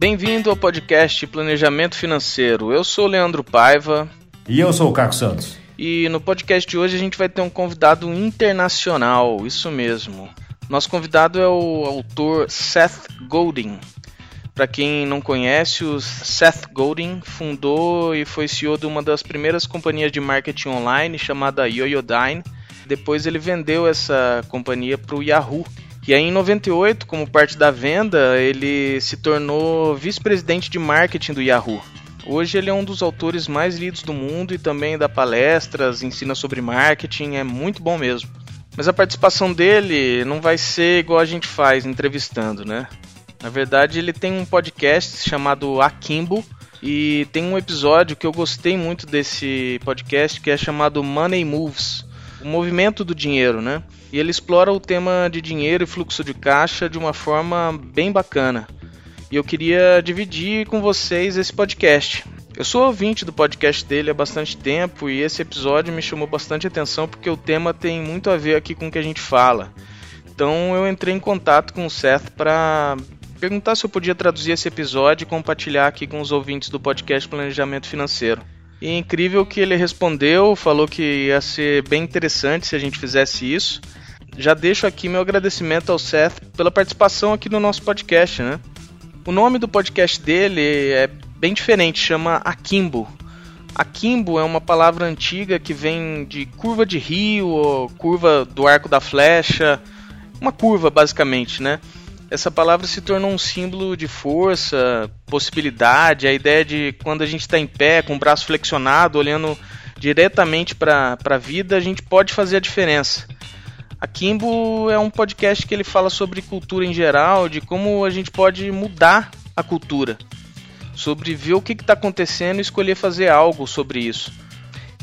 Bem-vindo ao podcast Planejamento Financeiro. Eu sou o Leandro Paiva. E eu sou o Carlos Santos. E no podcast de hoje a gente vai ter um convidado internacional, isso mesmo. Nosso convidado é o autor Seth Godin. Para quem não conhece, o Seth Godin fundou e foi CEO de uma das primeiras companhias de marketing online chamada Yoyodyne. Depois ele vendeu essa companhia para o Yahoo, e aí, em 98, como parte da venda, ele se tornou vice-presidente de marketing do Yahoo. Hoje ele é um dos autores mais lidos do mundo e também dá palestras, ensina sobre marketing, é muito bom mesmo. Mas a participação dele não vai ser igual a gente faz entrevistando, né? Na verdade, ele tem um podcast chamado Akimbo e tem um episódio que eu gostei muito desse podcast que é chamado Money Moves, o movimento do dinheiro, né? E ele explora o tema de dinheiro e fluxo de caixa de uma forma bem bacana. E eu queria dividir com vocês esse podcast. Eu sou ouvinte do podcast dele há bastante tempo e esse episódio me chamou bastante atenção porque o tema tem muito a ver aqui com o que a gente fala. Então eu entrei em contato com o Seth para perguntar se eu podia traduzir esse episódio e compartilhar aqui com os ouvintes do podcast Planejamento Financeiro. E é incrível que ele respondeu, falou que ia ser bem interessante se a gente fizesse isso já deixo aqui meu agradecimento ao Seth pela participação aqui no nosso podcast, né? O nome do podcast dele é bem diferente, chama Akimbo. Akimbo é uma palavra antiga que vem de curva de rio curva do arco da flecha, uma curva basicamente, né? Essa palavra se tornou um símbolo de força, possibilidade, a ideia de quando a gente está em pé, com o braço flexionado, olhando diretamente para a vida, a gente pode fazer a diferença. A Kimbo é um podcast que ele fala sobre cultura em geral, de como a gente pode mudar a cultura, sobre ver o que está acontecendo e escolher fazer algo sobre isso.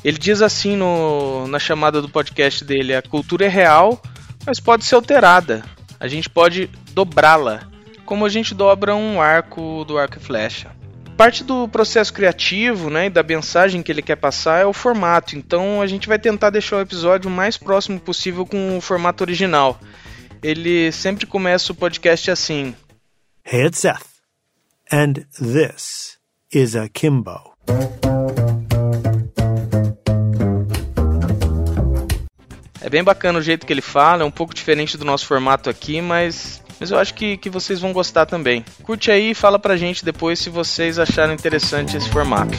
Ele diz assim no, na chamada do podcast dele: a cultura é real, mas pode ser alterada. A gente pode dobrá-la, como a gente dobra um arco do arco e flecha parte do processo criativo, né, e da mensagem que ele quer passar é o formato. Então a gente vai tentar deixar o episódio o mais próximo possível com o formato original. Ele sempre começa o podcast assim: Hey, it's Seth. And this is a Kimbo. É bem bacana o jeito que ele fala, é um pouco diferente do nosso formato aqui, mas mas eu acho que, que vocês vão gostar também. Curte aí e fala pra gente depois se vocês acharam interessante esse formato.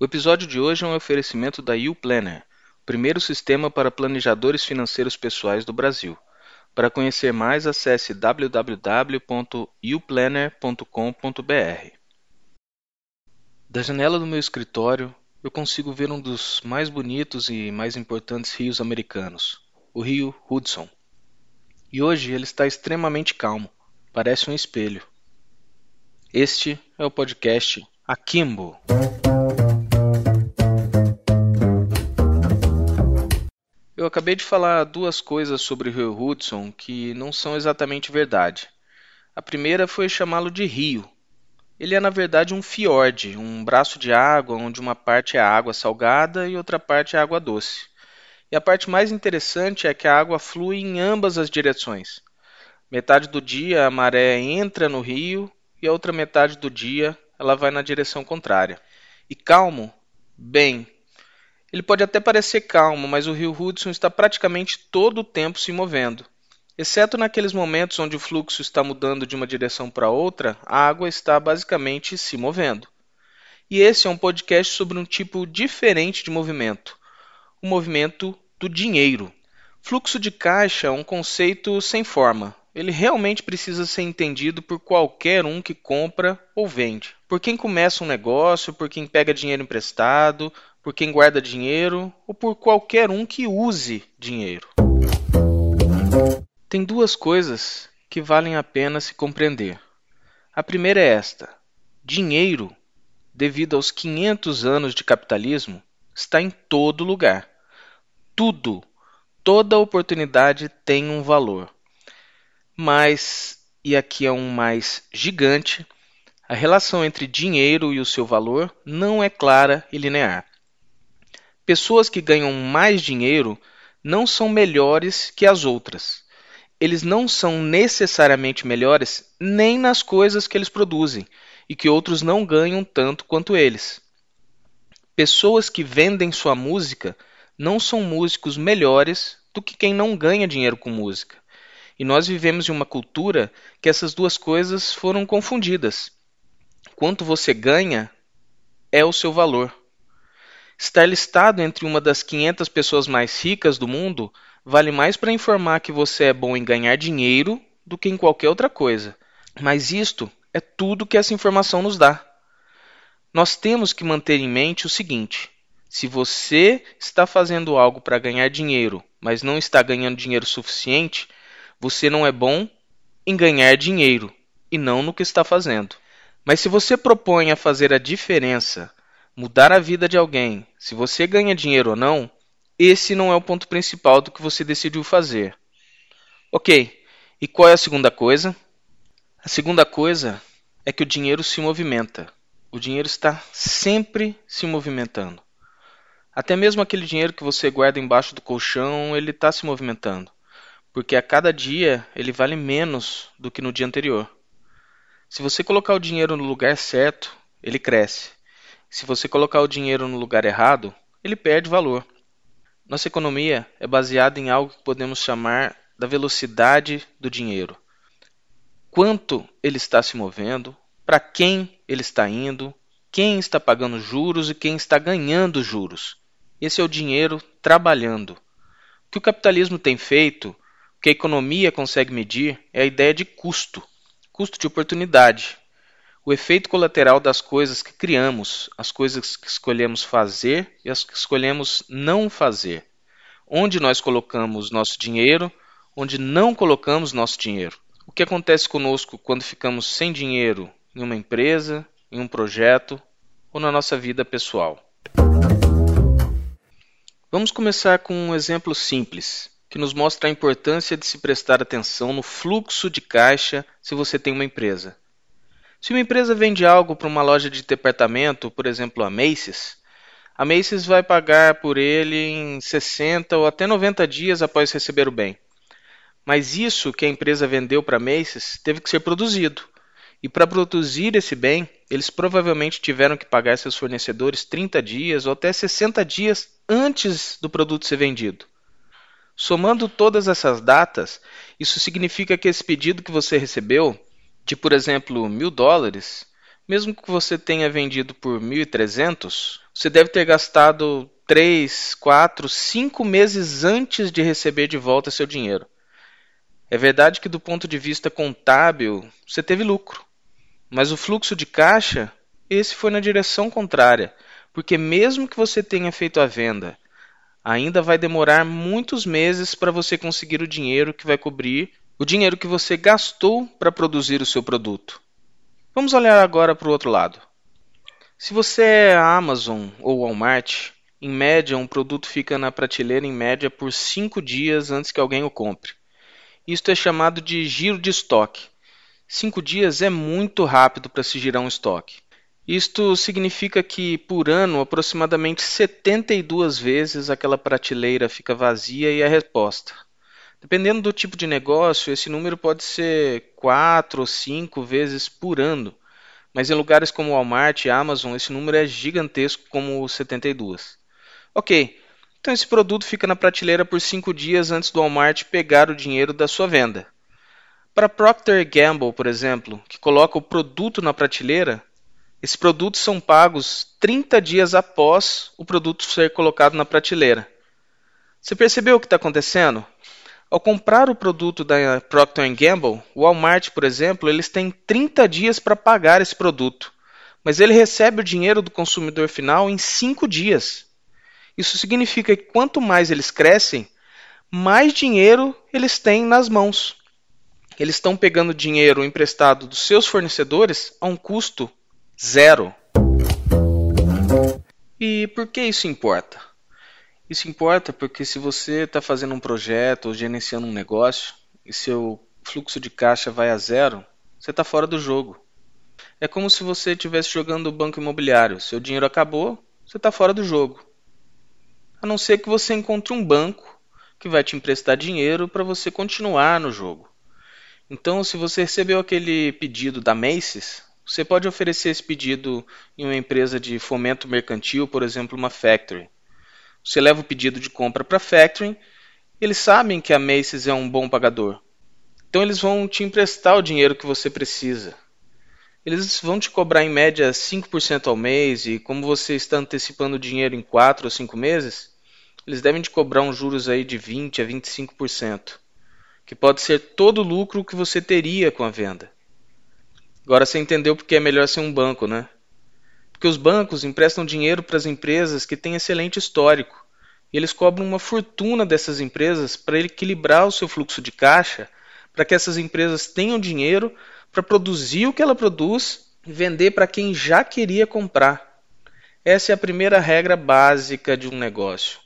O episódio de hoje é um oferecimento da YouPlanner, o primeiro sistema para planejadores financeiros pessoais do Brasil. Para conhecer mais, acesse www.uplanner.com.br. Da janela do meu escritório, eu consigo ver um dos mais bonitos e mais importantes rios americanos, o rio Hudson. E hoje ele está extremamente calmo, parece um espelho. Este é o podcast Akimbo. Eu acabei de falar duas coisas sobre o rio Hudson que não são exatamente verdade. A primeira foi chamá-lo de rio, ele é na verdade um fiord, um braço de água onde uma parte é água salgada e outra parte é água doce. E a parte mais interessante é que a água flui em ambas as direções. Metade do dia a maré entra no rio e a outra metade do dia ela vai na direção contrária. E calmo? Bem, ele pode até parecer calmo, mas o rio Hudson está praticamente todo o tempo se movendo. Exceto naqueles momentos onde o fluxo está mudando de uma direção para outra, a água está basicamente se movendo. E esse é um podcast sobre um tipo diferente de movimento, o movimento do dinheiro. Fluxo de caixa é um conceito sem forma. Ele realmente precisa ser entendido por qualquer um que compra ou vende. Por quem começa um negócio, por quem pega dinheiro emprestado, por quem guarda dinheiro ou por qualquer um que use dinheiro. Tem duas coisas que valem a pena se compreender. A primeira é esta: dinheiro, devido aos 500 anos de capitalismo, está em todo lugar. Tudo, toda oportunidade tem um valor. Mas, e aqui é um mais gigante, a relação entre dinheiro e o seu valor não é clara e linear. Pessoas que ganham mais dinheiro não são melhores que as outras eles não são necessariamente melhores nem nas coisas que eles produzem e que outros não ganham tanto quanto eles. Pessoas que vendem sua música não são músicos melhores do que quem não ganha dinheiro com música. E nós vivemos em uma cultura que essas duas coisas foram confundidas. Quanto você ganha é o seu valor. Estar listado entre uma das 500 pessoas mais ricas do mundo vale mais para informar que você é bom em ganhar dinheiro do que em qualquer outra coisa. Mas isto é tudo que essa informação nos dá. Nós temos que manter em mente o seguinte: se você está fazendo algo para ganhar dinheiro, mas não está ganhando dinheiro suficiente, você não é bom em ganhar dinheiro e não no que está fazendo. Mas se você propõe a fazer a diferença, mudar a vida de alguém, se você ganha dinheiro ou não, esse não é o ponto principal do que você decidiu fazer. Ok, e qual é a segunda coisa? A segunda coisa é que o dinheiro se movimenta. O dinheiro está sempre se movimentando. Até mesmo aquele dinheiro que você guarda embaixo do colchão, ele está se movimentando. Porque a cada dia ele vale menos do que no dia anterior. Se você colocar o dinheiro no lugar certo, ele cresce. Se você colocar o dinheiro no lugar errado, ele perde valor. Nossa economia é baseada em algo que podemos chamar da velocidade do dinheiro quanto ele está se movendo, para quem ele está indo, quem está pagando juros e quem está ganhando juros. Esse é o dinheiro trabalhando. O que o capitalismo tem feito, o que a economia consegue medir, é a ideia de custo, custo de oportunidade. O efeito colateral das coisas que criamos, as coisas que escolhemos fazer e as que escolhemos não fazer. Onde nós colocamos nosso dinheiro, onde não colocamos nosso dinheiro. O que acontece conosco quando ficamos sem dinheiro em uma empresa, em um projeto ou na nossa vida pessoal? Vamos começar com um exemplo simples que nos mostra a importância de se prestar atenção no fluxo de caixa se você tem uma empresa. Se uma empresa vende algo para uma loja de departamento, por exemplo a Macy's, a Macy's vai pagar por ele em 60 ou até 90 dias após receber o bem. Mas isso que a empresa vendeu para Macy's teve que ser produzido. E para produzir esse bem, eles provavelmente tiveram que pagar seus fornecedores 30 dias ou até 60 dias antes do produto ser vendido. Somando todas essas datas, isso significa que esse pedido que você recebeu, de por exemplo mil dólares, mesmo que você tenha vendido por 1.300, você deve ter gastado 3, 4, 5 meses antes de receber de volta seu dinheiro. É verdade que, do ponto de vista contábil, você teve lucro, mas o fluxo de caixa, esse foi na direção contrária, porque, mesmo que você tenha feito a venda, ainda vai demorar muitos meses para você conseguir o dinheiro que vai cobrir o dinheiro que você gastou para produzir o seu produto. Vamos olhar agora para o outro lado. Se você é a Amazon ou Walmart, em média um produto fica na prateleira em média por 5 dias antes que alguém o compre. Isto é chamado de giro de estoque. Cinco dias é muito rápido para se girar um estoque. Isto significa que, por ano, aproximadamente 72 vezes aquela prateleira fica vazia e é reposta. Dependendo do tipo de negócio, esse número pode ser 4 ou 5 vezes por ano, mas em lugares como Walmart e Amazon esse número é gigantesco como 72. Ok, então esse produto fica na prateleira por cinco dias antes do Walmart pegar o dinheiro da sua venda. Para Procter Gamble, por exemplo, que coloca o produto na prateleira, esses produtos são pagos 30 dias após o produto ser colocado na prateleira. Você percebeu o que está acontecendo? Ao comprar o produto da Procter Gamble, o Walmart, por exemplo, eles têm 30 dias para pagar esse produto, mas ele recebe o dinheiro do consumidor final em 5 dias. Isso significa que quanto mais eles crescem, mais dinheiro eles têm nas mãos. Eles estão pegando dinheiro emprestado dos seus fornecedores a um custo zero. E por que isso importa? Isso importa porque se você está fazendo um projeto ou gerenciando um negócio e seu fluxo de caixa vai a zero, você está fora do jogo. É como se você estivesse jogando banco imobiliário. Seu dinheiro acabou, você está fora do jogo a não ser que você encontre um banco que vai te emprestar dinheiro para você continuar no jogo. Então, se você recebeu aquele pedido da Macy's, você pode oferecer esse pedido em uma empresa de fomento mercantil, por exemplo, uma factory. Você leva o pedido de compra para a factory, eles sabem que a Macy's é um bom pagador. Então eles vão te emprestar o dinheiro que você precisa. Eles vão te cobrar em média 5% ao mês e como você está antecipando o dinheiro em 4 ou 5 meses, eles devem te cobrar uns juros aí de 20 a 25%, que pode ser todo o lucro que você teria com a venda. Agora você entendeu porque é melhor ser um banco, né? Porque os bancos emprestam dinheiro para as empresas que têm excelente histórico, e eles cobram uma fortuna dessas empresas para equilibrar o seu fluxo de caixa, para que essas empresas tenham dinheiro para produzir o que ela produz e vender para quem já queria comprar. Essa é a primeira regra básica de um negócio.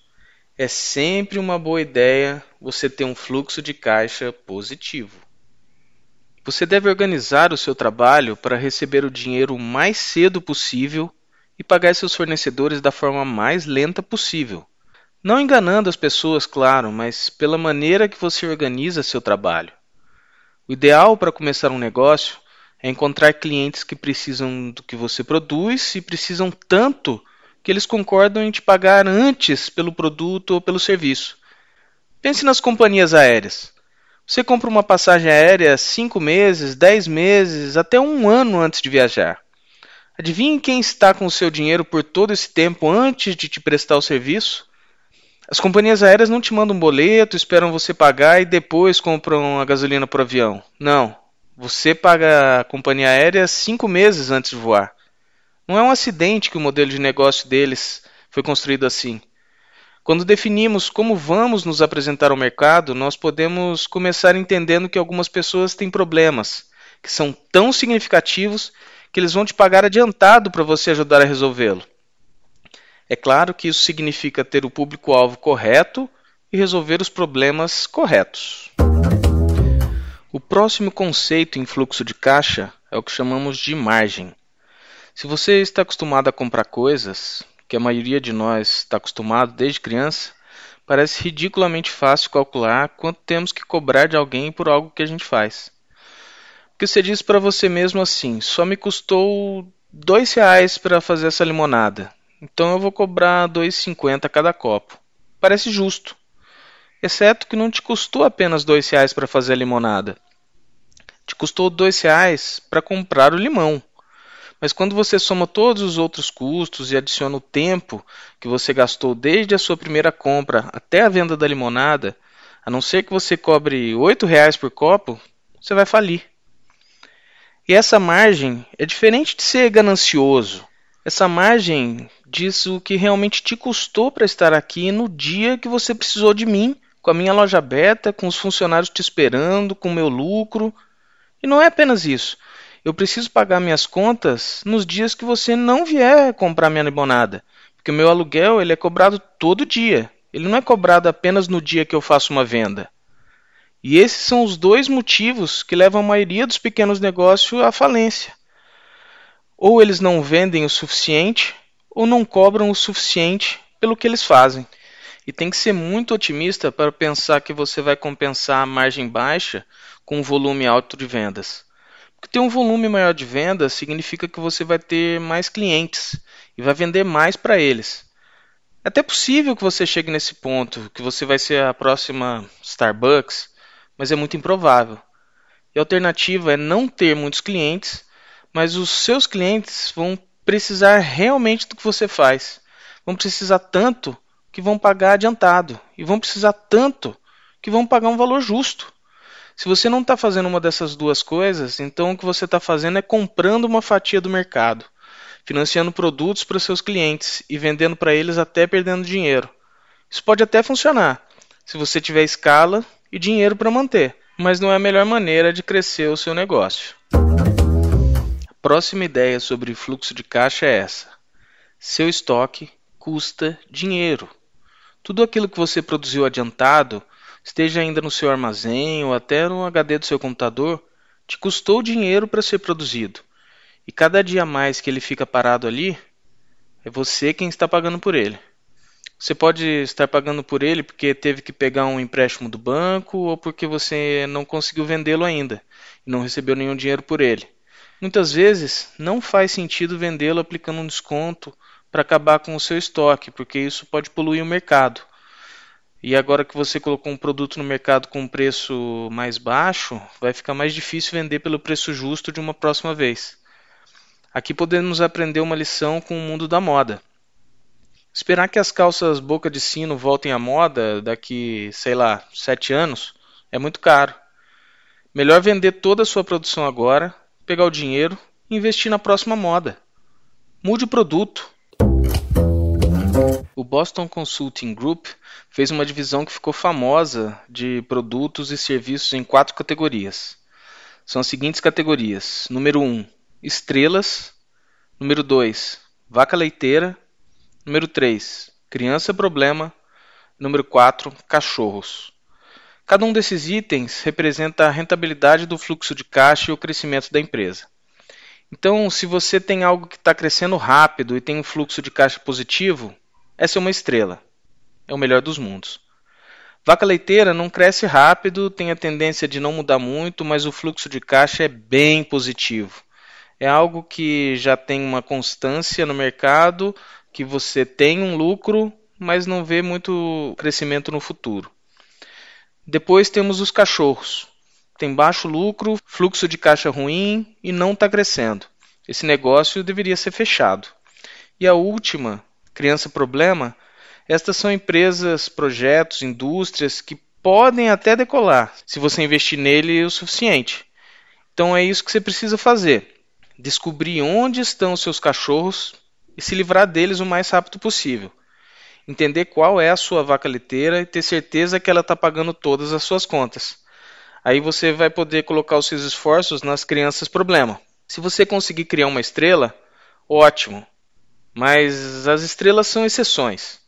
É sempre uma boa ideia você ter um fluxo de caixa positivo. Você deve organizar o seu trabalho para receber o dinheiro o mais cedo possível e pagar seus fornecedores da forma mais lenta possível. Não enganando as pessoas, claro, mas pela maneira que você organiza seu trabalho. O ideal para começar um negócio é encontrar clientes que precisam do que você produz e precisam tanto que eles concordam em te pagar antes pelo produto ou pelo serviço. Pense nas companhias aéreas. Você compra uma passagem aérea cinco meses, dez meses, até um ano antes de viajar. Adivinhe quem está com o seu dinheiro por todo esse tempo antes de te prestar o serviço? As companhias aéreas não te mandam um boleto, esperam você pagar e depois compram a gasolina por avião. Não. Você paga a companhia aérea cinco meses antes de voar. Não é um acidente que o modelo de negócio deles foi construído assim. Quando definimos como vamos nos apresentar ao mercado, nós podemos começar entendendo que algumas pessoas têm problemas que são tão significativos que eles vão te pagar adiantado para você ajudar a resolvê-lo. É claro que isso significa ter o público-alvo correto e resolver os problemas corretos. O próximo conceito em fluxo de caixa é o que chamamos de margem. Se você está acostumado a comprar coisas, que a maioria de nós está acostumado desde criança, parece ridiculamente fácil calcular quanto temos que cobrar de alguém por algo que a gente faz. Porque você diz para você mesmo assim: só me custou dois reais para fazer essa limonada, então eu vou cobrar dois cinquenta cada copo. Parece justo, exceto que não te custou apenas dois reais para fazer a limonada. Te custou dois reais para comprar o limão. Mas quando você soma todos os outros custos e adiciona o tempo que você gastou desde a sua primeira compra até a venda da limonada, a não ser que você cobre R$ reais por copo, você vai falir. E essa margem é diferente de ser ganancioso. Essa margem diz o que realmente te custou para estar aqui no dia que você precisou de mim, com a minha loja aberta, com os funcionários te esperando, com o meu lucro. E não é apenas isso. Eu preciso pagar minhas contas nos dias que você não vier comprar minha limonada, porque o meu aluguel ele é cobrado todo dia. Ele não é cobrado apenas no dia que eu faço uma venda. E esses são os dois motivos que levam a maioria dos pequenos negócios à falência. Ou eles não vendem o suficiente, ou não cobram o suficiente pelo que eles fazem. E tem que ser muito otimista para pensar que você vai compensar a margem baixa com um volume alto de vendas. Ter um volume maior de vendas significa que você vai ter mais clientes e vai vender mais para eles. É até possível que você chegue nesse ponto, que você vai ser a próxima Starbucks, mas é muito improvável. E a alternativa é não ter muitos clientes, mas os seus clientes vão precisar realmente do que você faz. Vão precisar tanto que vão pagar adiantado. E vão precisar tanto que vão pagar um valor justo. Se você não está fazendo uma dessas duas coisas, então o que você está fazendo é comprando uma fatia do mercado, financiando produtos para seus clientes e vendendo para eles até perdendo dinheiro. Isso pode até funcionar, se você tiver escala e dinheiro para manter, mas não é a melhor maneira de crescer o seu negócio. A próxima ideia sobre fluxo de caixa é essa: seu estoque custa dinheiro. Tudo aquilo que você produziu adiantado esteja ainda no seu armazém ou até no HD do seu computador, te custou dinheiro para ser produzido. E cada dia mais que ele fica parado ali, é você quem está pagando por ele. Você pode estar pagando por ele porque teve que pegar um empréstimo do banco ou porque você não conseguiu vendê-lo ainda e não recebeu nenhum dinheiro por ele. Muitas vezes não faz sentido vendê-lo aplicando um desconto para acabar com o seu estoque, porque isso pode poluir o mercado. E agora que você colocou um produto no mercado com um preço mais baixo, vai ficar mais difícil vender pelo preço justo de uma próxima vez. Aqui podemos aprender uma lição com o mundo da moda. Esperar que as calças boca de sino voltem à moda daqui, sei lá, sete anos é muito caro. Melhor vender toda a sua produção agora, pegar o dinheiro e investir na próxima moda. Mude o produto. O Boston Consulting Group fez uma divisão que ficou famosa de produtos e serviços em quatro categorias. São as seguintes categorias: número 1, um, estrelas, número 2, vaca leiteira, Número 3. Criança problema. Número 4. Cachorros. Cada um desses itens representa a rentabilidade do fluxo de caixa e o crescimento da empresa. Então, se você tem algo que está crescendo rápido e tem um fluxo de caixa positivo, essa é uma estrela. É o melhor dos mundos. Vaca leiteira não cresce rápido, tem a tendência de não mudar muito, mas o fluxo de caixa é bem positivo. É algo que já tem uma constância no mercado, que você tem um lucro, mas não vê muito crescimento no futuro. Depois temos os cachorros. Tem baixo lucro, fluxo de caixa ruim e não está crescendo. Esse negócio deveria ser fechado. E a última, criança problema, estas são empresas, projetos, indústrias que podem até decolar se você investir nele o suficiente. Então é isso que você precisa fazer: descobrir onde estão os seus cachorros e se livrar deles o mais rápido possível. Entender qual é a sua vaca leiteira e ter certeza que ela está pagando todas as suas contas. Aí você vai poder colocar os seus esforços nas crianças problema. Se você conseguir criar uma estrela, ótimo. Mas as estrelas são exceções.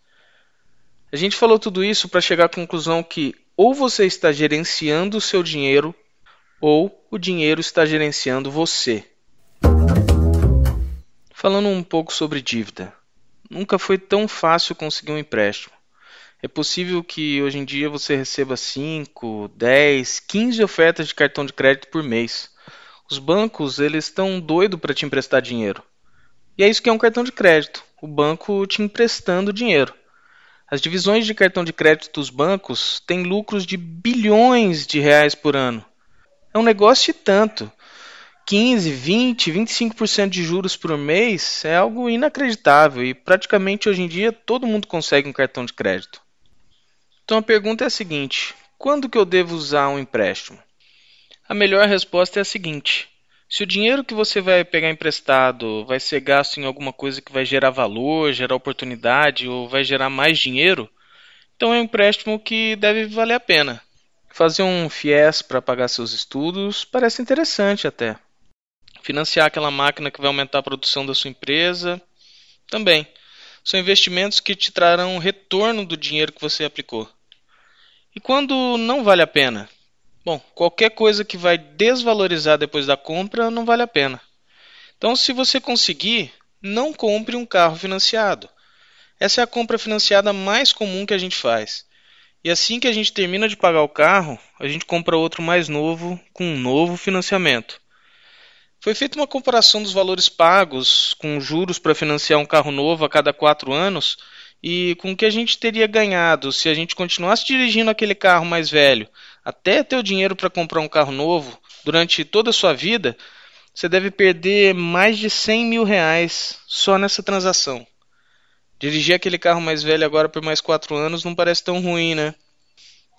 A gente falou tudo isso para chegar à conclusão que ou você está gerenciando o seu dinheiro ou o dinheiro está gerenciando você. Falando um pouco sobre dívida. Nunca foi tão fácil conseguir um empréstimo. É possível que hoje em dia você receba 5, 10, 15 ofertas de cartão de crédito por mês. Os bancos, eles estão doidos para te emprestar dinheiro. E é isso que é um cartão de crédito, o banco te emprestando dinheiro. As divisões de cartão de crédito dos bancos têm lucros de bilhões de reais por ano. É um negócio de tanto 15, 20, 25% de juros por mês é algo inacreditável e praticamente hoje em dia todo mundo consegue um cartão de crédito. Então a pergunta é a seguinte: quando que eu devo usar um empréstimo? A melhor resposta é a seguinte: se o dinheiro que você vai pegar emprestado vai ser gasto em alguma coisa que vai gerar valor, gerar oportunidade ou vai gerar mais dinheiro, então é um empréstimo que deve valer a pena. Fazer um FIES para pagar seus estudos parece interessante até. Financiar aquela máquina que vai aumentar a produção da sua empresa. Também. São investimentos que te trarão retorno do dinheiro que você aplicou. E quando não vale a pena? Bom, qualquer coisa que vai desvalorizar depois da compra não vale a pena. Então, se você conseguir, não compre um carro financiado. Essa é a compra financiada mais comum que a gente faz. E assim que a gente termina de pagar o carro, a gente compra outro mais novo com um novo financiamento. Foi feita uma comparação dos valores pagos com juros para financiar um carro novo a cada quatro anos e com o que a gente teria ganhado se a gente continuasse dirigindo aquele carro mais velho até ter o dinheiro para comprar um carro novo durante toda a sua vida, você deve perder mais de 100 mil reais só nessa transação. Dirigir aquele carro mais velho agora por mais quatro anos não parece tão ruim, né?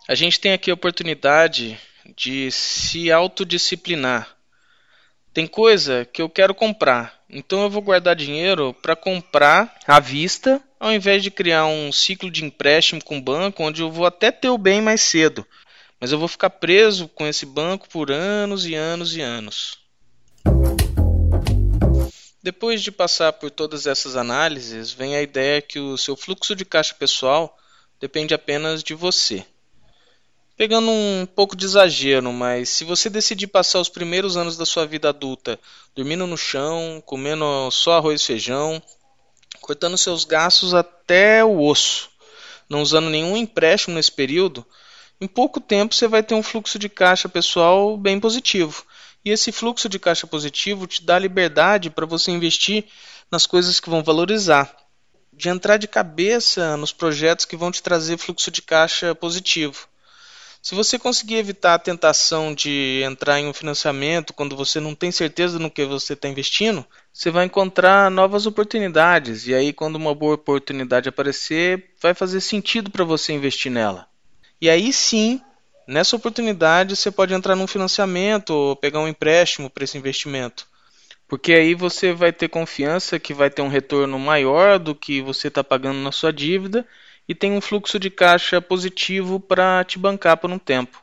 A gente tem aqui a oportunidade de se autodisciplinar tem coisa que eu quero comprar, então eu vou guardar dinheiro para comprar à vista, ao invés de criar um ciclo de empréstimo com o banco, onde eu vou até ter o bem mais cedo, mas eu vou ficar preso com esse banco por anos e anos e anos. Depois de passar por todas essas análises, vem a ideia que o seu fluxo de caixa pessoal depende apenas de você pegando um pouco de exagero, mas se você decidir passar os primeiros anos da sua vida adulta dormindo no chão, comendo só arroz e feijão, cortando seus gastos até o osso, não usando nenhum empréstimo nesse período, em pouco tempo você vai ter um fluxo de caixa pessoal bem positivo. E esse fluxo de caixa positivo te dá liberdade para você investir nas coisas que vão valorizar, de entrar de cabeça nos projetos que vão te trazer fluxo de caixa positivo. Se você conseguir evitar a tentação de entrar em um financiamento quando você não tem certeza no que você está investindo, você vai encontrar novas oportunidades. E aí, quando uma boa oportunidade aparecer, vai fazer sentido para você investir nela. E aí sim, nessa oportunidade, você pode entrar num financiamento ou pegar um empréstimo para esse investimento. Porque aí você vai ter confiança que vai ter um retorno maior do que você está pagando na sua dívida e tem um fluxo de caixa positivo para te bancar por um tempo.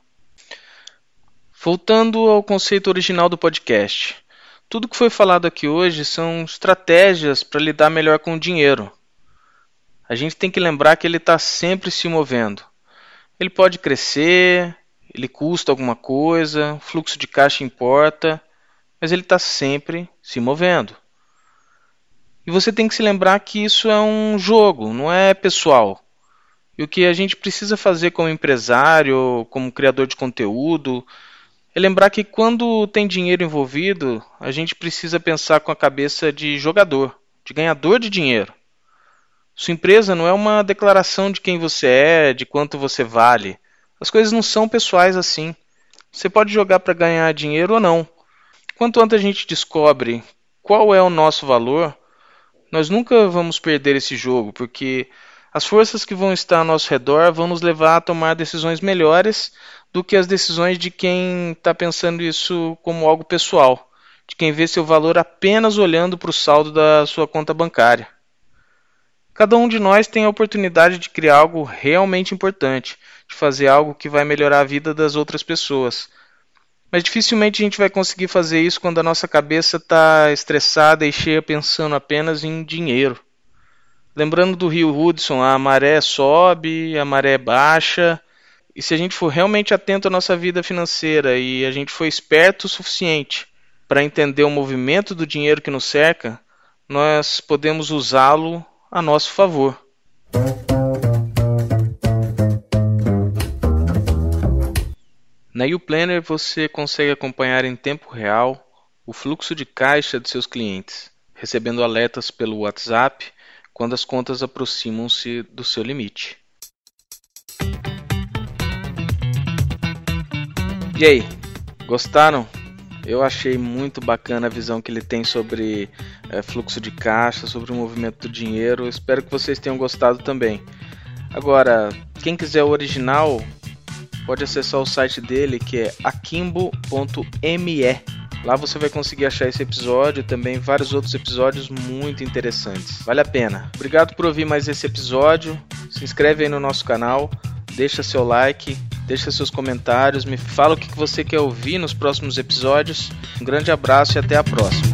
Voltando ao conceito original do podcast. Tudo que foi falado aqui hoje são estratégias para lidar melhor com o dinheiro. A gente tem que lembrar que ele está sempre se movendo. Ele pode crescer, ele custa alguma coisa, fluxo de caixa importa, mas ele está sempre se movendo. E você tem que se lembrar que isso é um jogo, não é pessoal. E o que a gente precisa fazer como empresário, como criador de conteúdo, é lembrar que quando tem dinheiro envolvido, a gente precisa pensar com a cabeça de jogador, de ganhador de dinheiro. Sua empresa não é uma declaração de quem você é, de quanto você vale. As coisas não são pessoais assim. Você pode jogar para ganhar dinheiro ou não. Quanto antes a gente descobre qual é o nosso valor, nós nunca vamos perder esse jogo, porque as forças que vão estar ao nosso redor vão nos levar a tomar decisões melhores do que as decisões de quem está pensando isso como algo pessoal, de quem vê seu valor apenas olhando para o saldo da sua conta bancária. Cada um de nós tem a oportunidade de criar algo realmente importante, de fazer algo que vai melhorar a vida das outras pessoas. Mas dificilmente a gente vai conseguir fazer isso quando a nossa cabeça está estressada e cheia pensando apenas em dinheiro. Lembrando do rio Hudson, a maré sobe, a maré baixa. E se a gente for realmente atento à nossa vida financeira e a gente for esperto o suficiente para entender o movimento do dinheiro que nos cerca, nós podemos usá-lo a nosso favor. Na YouPlanner você consegue acompanhar em tempo real o fluxo de caixa de seus clientes, recebendo alertas pelo WhatsApp quando as contas aproximam-se do seu limite. E aí, gostaram? Eu achei muito bacana a visão que ele tem sobre é, fluxo de caixa, sobre o movimento do dinheiro. Espero que vocês tenham gostado também. Agora, quem quiser o original, pode acessar o site dele que é akimbo.me Lá você vai conseguir achar esse episódio e também vários outros episódios muito interessantes. Vale a pena. Obrigado por ouvir mais esse episódio. Se inscreve aí no nosso canal, deixa seu like, deixa seus comentários, me fala o que você quer ouvir nos próximos episódios. Um grande abraço e até a próxima.